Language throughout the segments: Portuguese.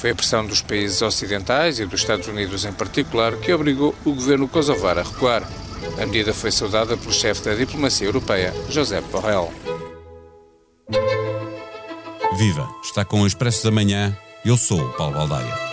Foi a pressão dos países ocidentais e dos Estados Unidos em particular que obrigou o governo kosovar a recuar. A medida foi saudada pelo chefe da diplomacia europeia, José Borrell. Viva! Está com o Expresso da Manhã. Eu sou o Paulo Baldaia.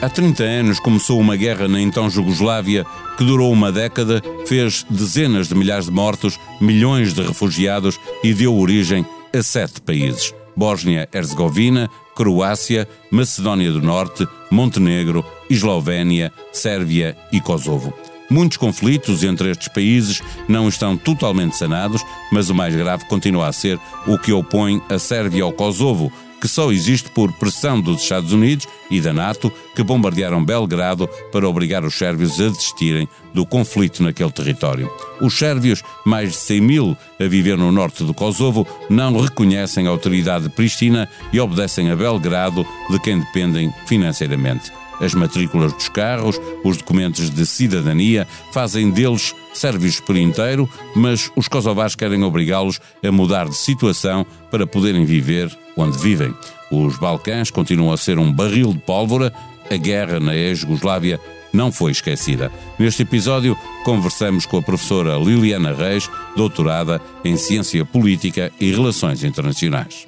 Há 30 anos começou uma guerra na então Jugoslávia que durou uma década, fez dezenas de milhares de mortos, milhões de refugiados e deu origem a sete países: Bósnia-Herzegovina, Croácia, Macedónia do Norte, Montenegro, Eslovénia, Sérvia e Kosovo. Muitos conflitos entre estes países não estão totalmente sanados, mas o mais grave continua a ser o que opõe a Sérvia ao Kosovo, que só existe por pressão dos Estados Unidos e da NATO, que bombardearam Belgrado para obrigar os sérvios a desistirem do conflito naquele território. Os sérvios, mais de 100 mil a viver no norte do Kosovo, não reconhecem a autoridade pristina e obedecem a Belgrado, de quem dependem financeiramente. As matrículas dos carros, os documentos de cidadania fazem deles sérvios por inteiro, mas os kosovares querem obrigá-los a mudar de situação para poderem viver onde vivem. Os Balcãs continuam a ser um barril de pólvora, a guerra na ex-Jugoslávia não foi esquecida. Neste episódio, conversamos com a professora Liliana Reis, doutorada em Ciência Política e Relações Internacionais.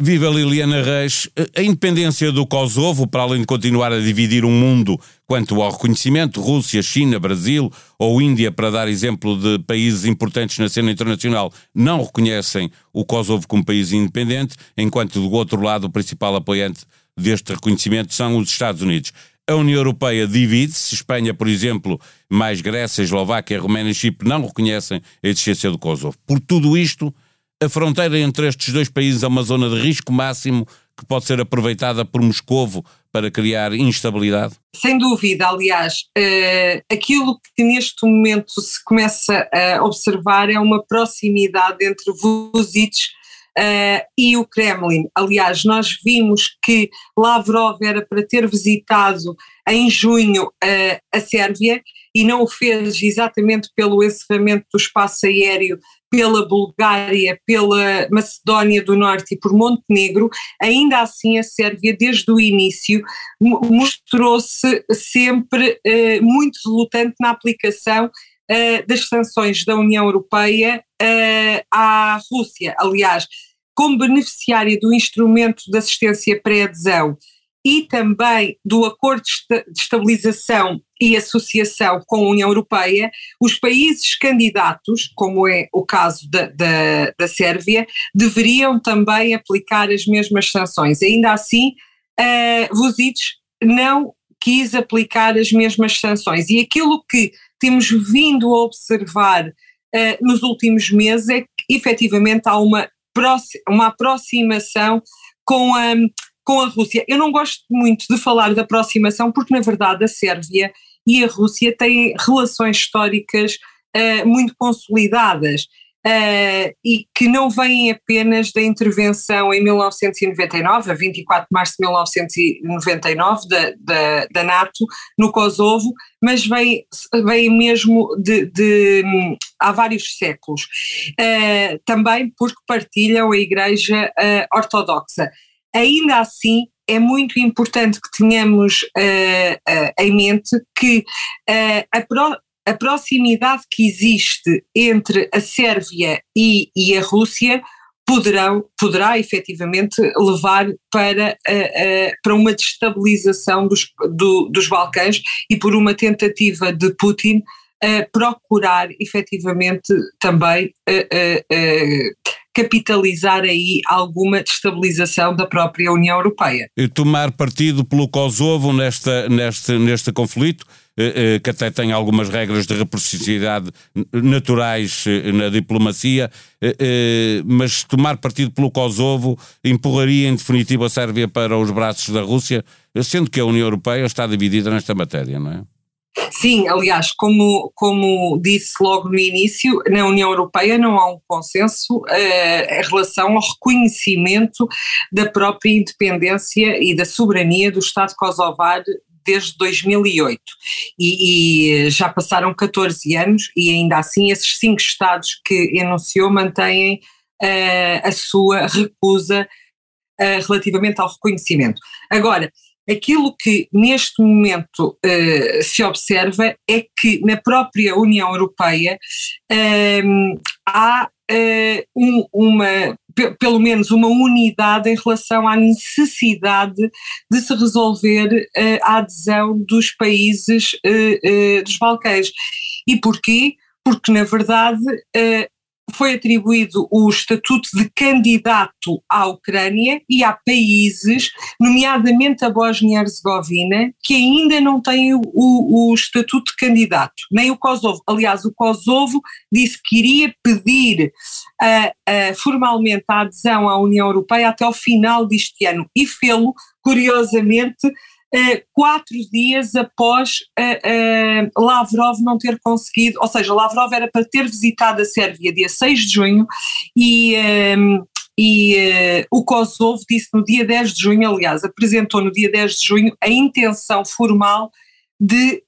Viva Liliana Reis. A independência do Kosovo, para além de continuar a dividir o mundo quanto ao reconhecimento, Rússia, China, Brasil ou Índia, para dar exemplo de países importantes na cena internacional, não reconhecem o Kosovo como país independente, enquanto do outro lado o principal apoiante deste reconhecimento são os Estados Unidos. A União Europeia divide-se. Espanha, por exemplo, mais Grécia, Eslováquia, Roménia e Chipre não reconhecem a existência do Kosovo. Por tudo isto, a fronteira entre estes dois países é uma zona de risco máximo que pode ser aproveitada por Moscovo para criar instabilidade? Sem dúvida, aliás, uh, aquilo que neste momento se começa a observar é uma proximidade entre Vucic uh, e o Kremlin. Aliás, nós vimos que Lavrov era para ter visitado em junho uh, a Sérvia e não o fez exatamente pelo encerramento do espaço aéreo pela Bulgária, pela Macedónia do Norte e por Montenegro, ainda assim a Sérvia, desde o início, mostrou-se sempre eh, muito relutante na aplicação eh, das sanções da União Europeia eh, à Rússia. Aliás, como beneficiária do instrumento de assistência pré-adesão e também do acordo de estabilização e associação com a União Europeia, os países candidatos, como é o caso da, da, da Sérvia, deveriam também aplicar as mesmas sanções. Ainda assim, uh, Vucic não quis aplicar as mesmas sanções. E aquilo que temos vindo a observar uh, nos últimos meses é que efetivamente há uma, uma aproximação com a com a Rússia. Eu não gosto muito de falar de aproximação, porque na verdade a Sérvia e a Rússia têm relações históricas uh, muito consolidadas. Uh, e que não vêm apenas da intervenção em 1999, a 24 de março de 1999, da, da, da NATO no Kosovo, mas vem, vem mesmo de, de há vários séculos. Uh, também porque partilham a Igreja uh, Ortodoxa ainda assim é muito importante que tenhamos uh, uh, em mente que uh, a, pro, a, proximidade que existe entre a Sérvia e, e a Rússia poderão, poderá efetivamente levar para, para uma destabilização dos, do, dos Balcãs e por uma tentativa de Putin procurar efetivamente também capitalizar aí alguma destabilização da própria União Europeia. E tomar partido pelo Kosovo nesta, neste, neste conflito, eh, eh, que até tem algumas regras de reciprocidade naturais eh, na diplomacia, mas tomar partido pelo Kosovo empurraria em definitivo a Sérvia para os braços da Rússia, sendo que a União Europeia está dividida nesta matéria, não é? Sim, aliás, como, como disse logo no início, na União Europeia não há um consenso uh, em relação ao reconhecimento da própria independência e da soberania do Estado kosovar desde 2008 e, e, já passaram 14 anos e ainda assim esses cinco Estados que enunciou mantêm uh, a sua recusa uh, relativamente ao reconhecimento. Agora, aquilo que neste momento uh, se observa é que na própria União Europeia uh, há uh, um, uma, pelo menos uma unidade em relação à necessidade de se resolver a adesão dos países dos Balcãs. E porquê? Porque, na verdade, foi atribuído o estatuto de candidato à Ucrânia e há países, nomeadamente a Bósnia-Herzegovina, que ainda não têm o, o, estatuto de candidato, nem o Kosovo. Aliás, o Kosovo disse que iria pedir uh, uh, formalmente a adesão à União Europeia até ao final deste ano e fê-lo, curiosamente, quatro dias após uh, uh, Lavrov não ter conseguido, ou seja, Lavrov era para ter visitado a Sérvia dia 6 de junho e, um, e uh, o Kosovo disse no dia 10 de junho, aliás, apresentou no dia 10 de junho a intenção formal de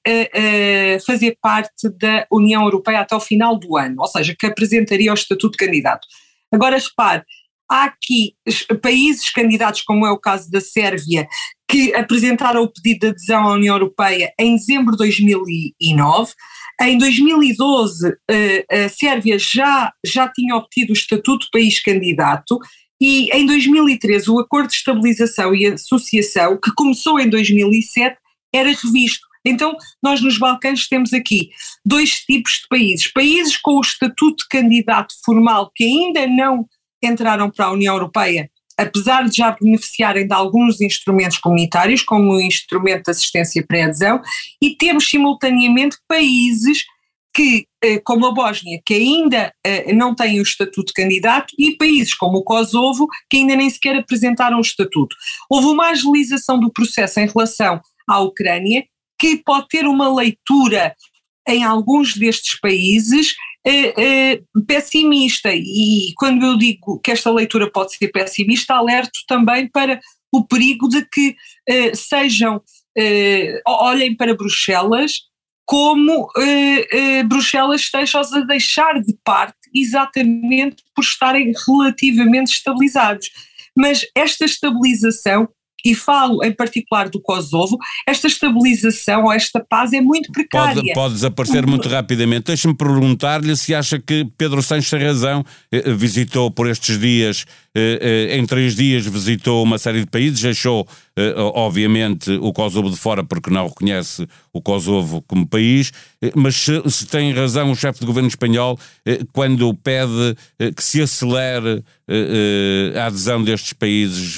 fazer parte da União Europeia até o final do ano, ou seja, que apresentaria o estatuto de candidato. Agora repare, há aqui países candidatos, como é o caso da Sérvia, que apresentaram o pedido de adesão à União Europeia em dezembro de 2009. Em 2012, eh, a Sérvia já, já tinha obtido o estatuto de país candidato e em 2013 o Acordo de Estabilização e Associação, que começou em 2007, era revisto. Então, nós nos Balcãs temos aqui dois tipos de países. Países com o estatuto de candidato formal que ainda não entraram para a União Europeia apesar de já beneficiarem de alguns instrumentos comunitários, como o instrumento de assistência pré-adesão, e temos simultaneamente países que, eh, como a Bósnia, que ainda eh, não têm o estatuto de candidato, e países como o Kosovo, que ainda nem sequer apresentaram o estatuto. Houve uma agilização do processo em relação à Ucrânia, que pode ter uma leitura em alguns destes países uh, pessimista. E quando eu digo que esta leitura pode ser pessimista, alerto também para o perigo de que uh, sejam, olhem para Bruxelas como Bruxelas esteja a deixar de parte exatamente por estarem relativamente estabilizados. Mas esta estabilização e falo em particular do Kosovo, esta estabilização ou esta paz é muito precária. Pode, pode desaparecer muito rapidamente. Deixe-me perguntar-lhe se acha que Pedro Sanches tem razão. Eh, eh, visitou por estes dias, eh, em três dias, visitou uma série de países, deixou, obviamente, o Kosovo de fora porque não reconhece o Kosovo como país, mas se, se tem razão o chefe de governo espanhol quando pede que se acelere a adesão destes países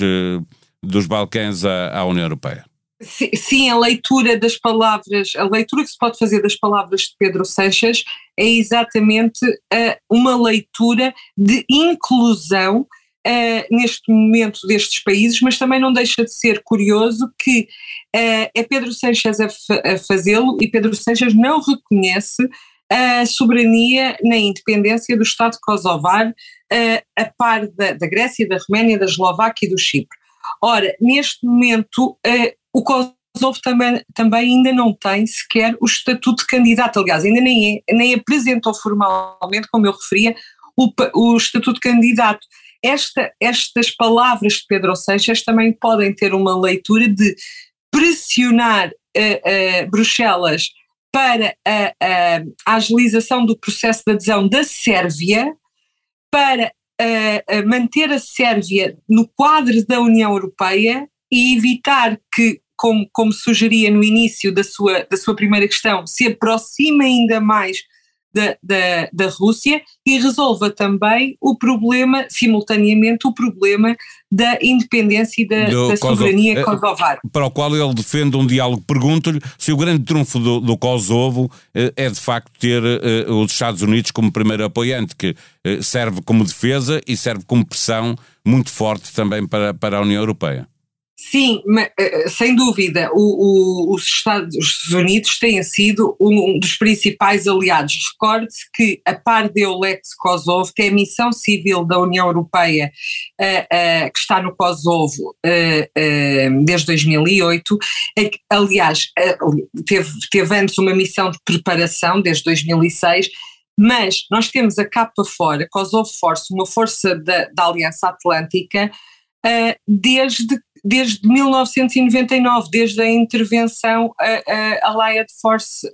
dos Balcãs à, à União Europeia. Sim, a leitura das palavras, a leitura que se pode fazer das palavras de Pedro Sanches é exatamente uh, uma leitura de inclusão uh, neste momento destes países, mas também não deixa de ser curioso que uh, é Pedro Sanches a, a fazê-lo e Pedro Sanches não reconhece a soberania na independência do Estado kosovar, a par da, da Grécia, da Roménia, da Eslováquia e do Chipre. Ora, neste momento, uh, o Kosovo também, também ainda não tem sequer o estatuto de candidato, aliás, ainda nem, é, nem apresentou formalmente, como eu referia, o, o estatuto de candidato. Esta, estas palavras de Pedro Seixas também podem ter uma leitura de pressionar uh, uh, Bruxelas para a, a, a, agilização do processo de adesão da Sérvia, para a, manter a Sérvia no quadro da União Europeia e evitar que, como, como sugeria no início da sua, da sua primeira questão, se aproxime ainda mais da, da, da Rússia e resolva também o problema, simultaneamente, o problema da independência e da, da soberania Kosovo, kosovar. Para o qual ele defende um diálogo. Pergunto-lhe se o grande trunfo do, do Kosovo eh, é de facto ter eh, os Estados Unidos como primeiro apoiante, que eh, serve como defesa e serve como pressão muito forte também para, para a União Europeia. Sim, eh, sem dúvida, o, o, os Estados Unidos têm sido um dos principais aliados. Recorde-se que a par de Eulex Kosovo, que é a missão civil da União Europeia uh, uh, que está no Kosovo uh, desde 2008, é aliás, teve, teve antes uma missão de preparação desde 2006, mas nós temos a capa fora, Kosovo Force, uma força da, da Aliança Atlântica, desde desde 1999, desde a intervenção Allied Force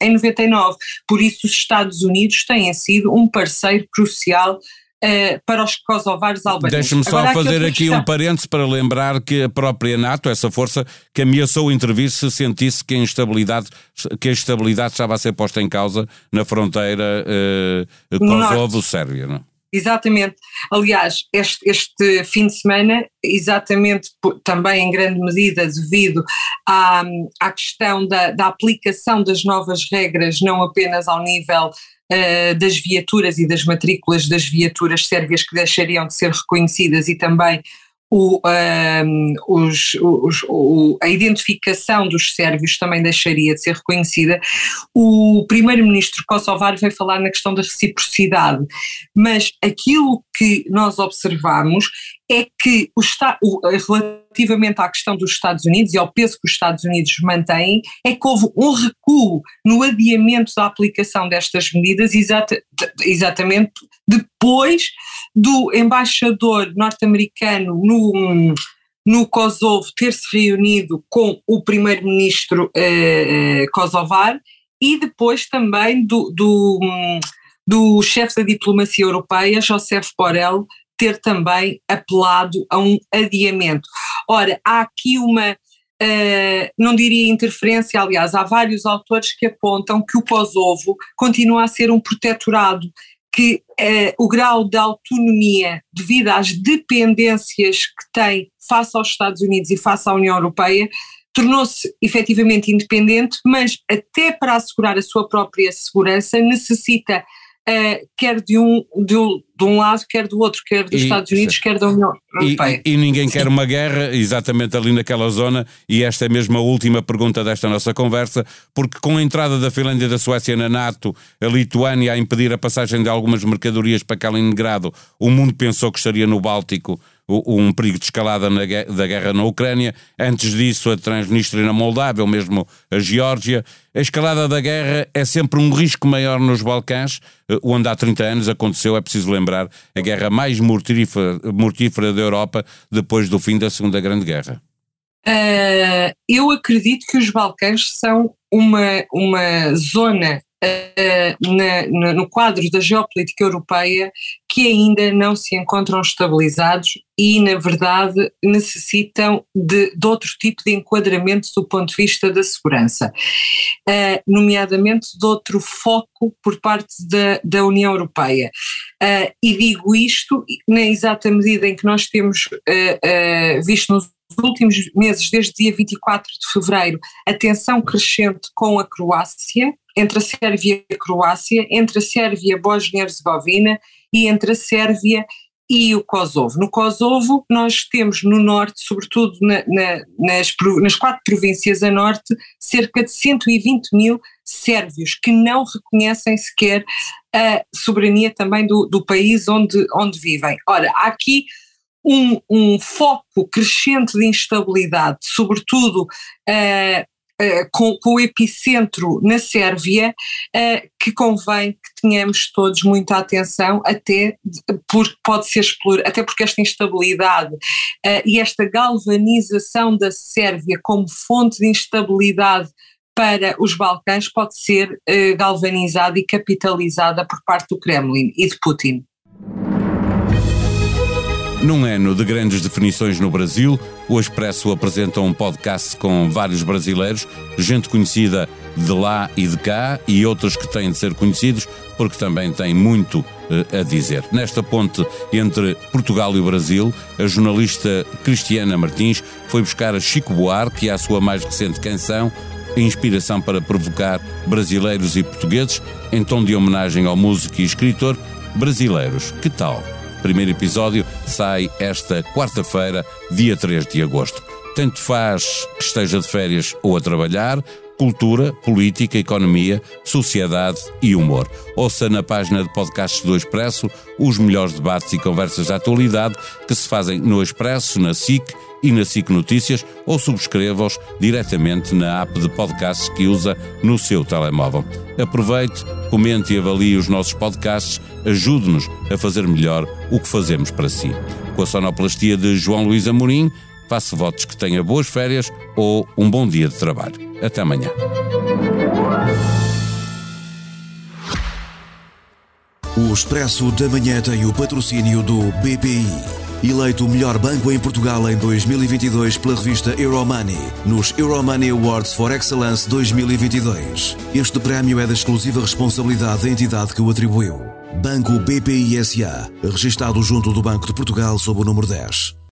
em 99. Por isso, os Estados Unidos têm sido um parceiro crucial Uh, para os kosovares albaneses. Deixe-me só Agora, fazer aqui questão. um parênteses para lembrar que a própria NATO, essa força que ameaçou intervir se sentisse que a instabilidade, que a estabilidade estava a ser posta em causa na fronteira uh, Kosovo-Sérvia. Não? Exatamente. Aliás, este, este, fim de semana, exatamente também em grande medida devido à, à questão da, da aplicação das novas regras, não apenas ao nível uh, das viaturas e das matrículas das viaturas sérvias que deixariam de ser reconhecidas e também o, um, os, os, o, a identificação dos sérvios também deixaria de ser reconhecida. O primeiro-ministro kosovar veio falar na questão da reciprocidade, mas aquilo que nós observamos é que o, o, relativamente à questão dos Estados Unidos e ao peso que os Estados Unidos mantêm, é que houve um recuo no adiamento da aplicação destas medidas exata, exatamente depois do embaixador norte-americano no, no Kosovo ter se reunido com o primeiro-ministro eh, kosovar e depois também do, do, do chefe da diplomacia europeia, José Borrell, ter também apelado a um adiamento. Ora, há aqui uma, uh, não diria interferência, aliás, há vários autores que apontam que o Kosovo continua a ser um protetorado, que uh, o grau de autonomia, devido às dependências que tem face aos Estados Unidos e face à União Europeia, tornou-se efetivamente independente, mas até para assegurar a sua própria segurança necessita uh, quer de um, de, um, de um lado, quer do outro, quer dos e, Estados Unidos, quer da União Europeia. E, e ninguém quer uma guerra exatamente ali naquela zona, e esta é mesmo a última pergunta desta nossa conversa, porque com a entrada da Finlândia e da Suécia na NATO, a Lituânia a impedir a passagem de algumas mercadorias para Kaliningrado, o mundo pensou que estaria no Báltico um perigo de escalada na, da guerra na Ucrânia, antes disso a Transnistria na Moldávia, ou mesmo a Geórgia. A escalada da guerra é sempre um risco maior nos Balcãs, eh, onde há 30 anos aconteceu, é preciso lembrar, a guerra mais mortífera, mortífera da Europa depois do fim da Segunda Grande Guerra. Uh, eu acredito que os Balcãs são uma, uma zona na, na, no quadro da geopolítica europeia que ainda não se encontram estabilizados e, na verdade, necessitam de, de outro tipo de enquadramento do ponto de vista da segurança, uh, nomeadamente de outro foco por parte da, da União Europeia. Uh, e digo isto na exata medida em que nós temos uh, visto nos últimos meses, desde dia 24 de fevereiro, a tensão crescente com a Croácia, entre a Sérvia e a Croácia, entre a Sérvia e Bósnia-Herzegovina e entre a Sérvia e o Kosovo. No Kosovo, nós temos no norte, sobretudo na, na, nas, nas, quatro províncias a norte, cerca de 120 mil sérvios que não reconhecem sequer a soberania também do, do país onde, onde vivem. Ora, há aqui um, um foco crescente de instabilidade, sobretudo uh, Uh, com, com, o epicentro na Sérvia, uh, que convém que tenhamos todos muita atenção, até porque pode ser explor, até porque esta instabilidade uh, e esta galvanização da Sérvia como fonte de instabilidade para os Balcãs pode ser galvanizada e capitalizada por parte do Kremlin e de Putin. Num ano de grandes definições no Brasil, o Expresso apresenta um podcast com vários brasileiros, gente conhecida de lá e de cá e outros que têm de ser conhecidos porque também têm muito eh, a dizer. Nesta ponte entre Portugal e o Brasil, a jornalista Cristiana Martins foi buscar a Chico Buarque e a sua mais recente canção inspiração para provocar brasileiros e portugueses em tom de homenagem ao músico e escritor brasileiros. Que tal? Primeiro episódio sai esta quarta-feira, dia 3 de agosto. Tanto faz que esteja de férias ou a trabalhar, cultura, política, economia, sociedade e humor. Ouça na página de podcasts do Expresso os melhores debates e conversas da atualidade que se fazem no Expresso, na SIC e na SIC Notícias ou subscreva-os diretamente na app de podcasts que usa no seu telemóvel. Aproveite, comente e avalie os nossos podcasts, ajude-nos a fazer melhor o que fazemos para si. Com a sonoplastia de João Luís Amorim, faça votos que tenha boas férias ou um bom dia de trabalho. Até amanhã. O Expresso da Manhã tem o patrocínio do BPI. Eleito o melhor banco em Portugal em 2022 pela revista Euromoney, nos Euromoney Awards for Excellence 2022. Este prémio é da exclusiva responsabilidade da entidade que o atribuiu. Banco BPI SA, registado junto do Banco de Portugal sob o número 10.